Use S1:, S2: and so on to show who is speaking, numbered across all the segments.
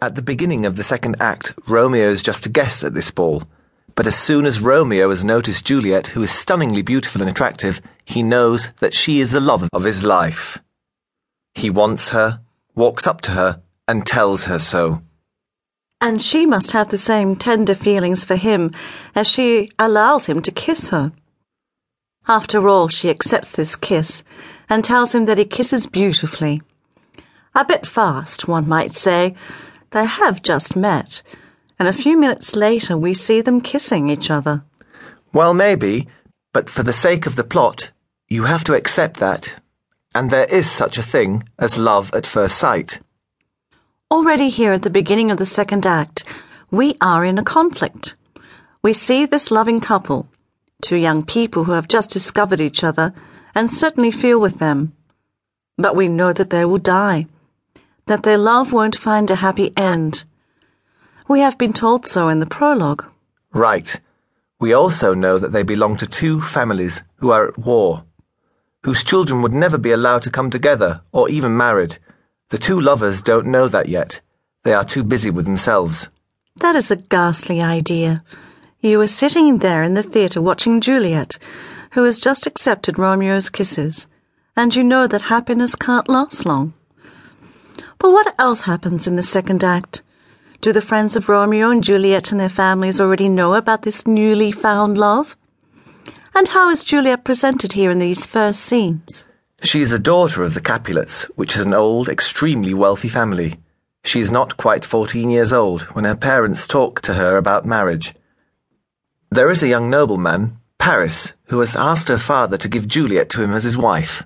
S1: At the beginning of the second act, Romeo is just a guest at this ball. But as soon as Romeo has noticed Juliet, who is stunningly beautiful and attractive, he knows that she is the love of his life. He wants her, walks up to her, and tells her so.
S2: And she must have the same tender feelings for him as she allows him to kiss her. After all, she accepts this kiss and tells him that he kisses beautifully. A bit fast, one might say. They have just met, and a few minutes later we see them kissing each other.
S1: Well, maybe, but for the sake of the plot, you have to accept that. And there is such a thing as love at first sight.
S2: Already here at the beginning of the second act, we are in a conflict. We see this loving couple, two young people who have just discovered each other and certainly feel with them. But we know that they will die, that their love won't find a happy end. We have been told so in the prologue.
S1: Right. We also know that they belong to two families who are at war, whose children would never be allowed to come together or even married. The two lovers don't know that yet. They are too busy with themselves.
S2: That is a ghastly idea. You were sitting there in the theatre watching Juliet, who has just accepted Romeo's kisses, and you know that happiness can't last long. But what else happens in the second act? Do the friends of Romeo and Juliet and their families already know about this newly found love? And how is Juliet presented here in these first scenes?
S1: She is a daughter of the Capulets, which is an old, extremely wealthy family. She is not quite 14 years old when her parents talk to her about marriage. There is a young nobleman, Paris, who has asked her father to give Juliet to him as his wife.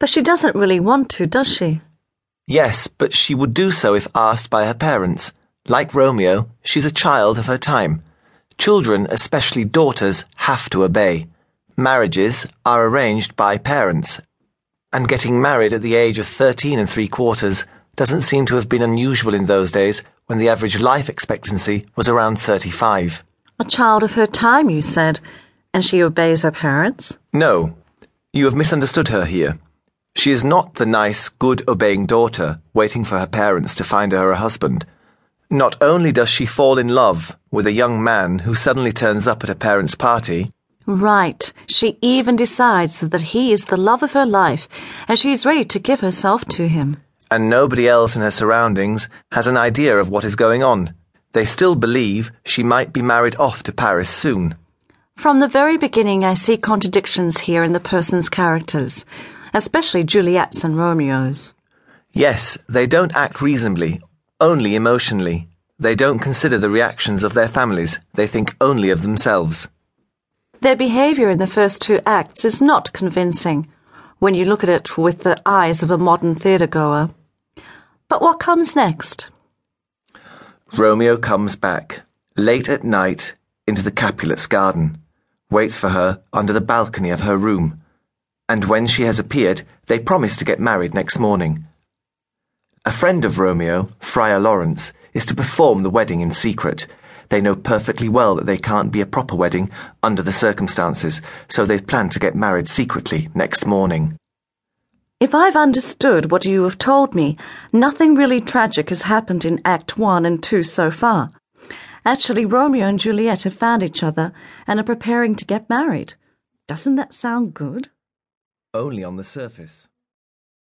S2: But she doesn't really want to, does she?
S1: Yes, but she would do so if asked by her parents. Like Romeo, she's a child of her time. Children, especially daughters, have to obey. Marriages are arranged by parents. And getting married at the age of 13 and three quarters doesn't seem to have been unusual in those days when the average life expectancy was around 35.
S2: A child of her time, you said, and she obeys her parents?
S1: No, you have misunderstood her here. She is not the nice, good, obeying daughter waiting for her parents to find her a husband. Not only does she fall in love with a young man who suddenly turns up at her parents' party.
S2: Right. She even decides that he is the love of her life, and she is ready to give herself to him.
S1: And nobody else in her surroundings has an idea of what is going on. They still believe she might be married off to Paris soon.
S2: From the very beginning, I see contradictions here in the person's characters, especially Juliet's and Romeo's.
S1: Yes, they don't act reasonably, only emotionally. They don't consider the reactions of their families, they think only of themselves.
S2: Their behaviour in the first two acts is not convincing when you look at it with the eyes of a modern theatre goer. But what comes next?
S1: Romeo comes back, late at night, into the Capulets' garden, waits for her under the balcony of her room, and when she has appeared, they promise to get married next morning. A friend of Romeo, Friar Lawrence, is to perform the wedding in secret. They know perfectly well that they can't be a proper wedding under the circumstances, so they've planned to get married secretly next morning.
S2: If I've understood what you have told me, nothing really tragic has happened in Act 1 and 2 so far. Actually, Romeo and Juliet have found each other and are preparing to get married. Doesn't that sound good?
S1: Only on the surface.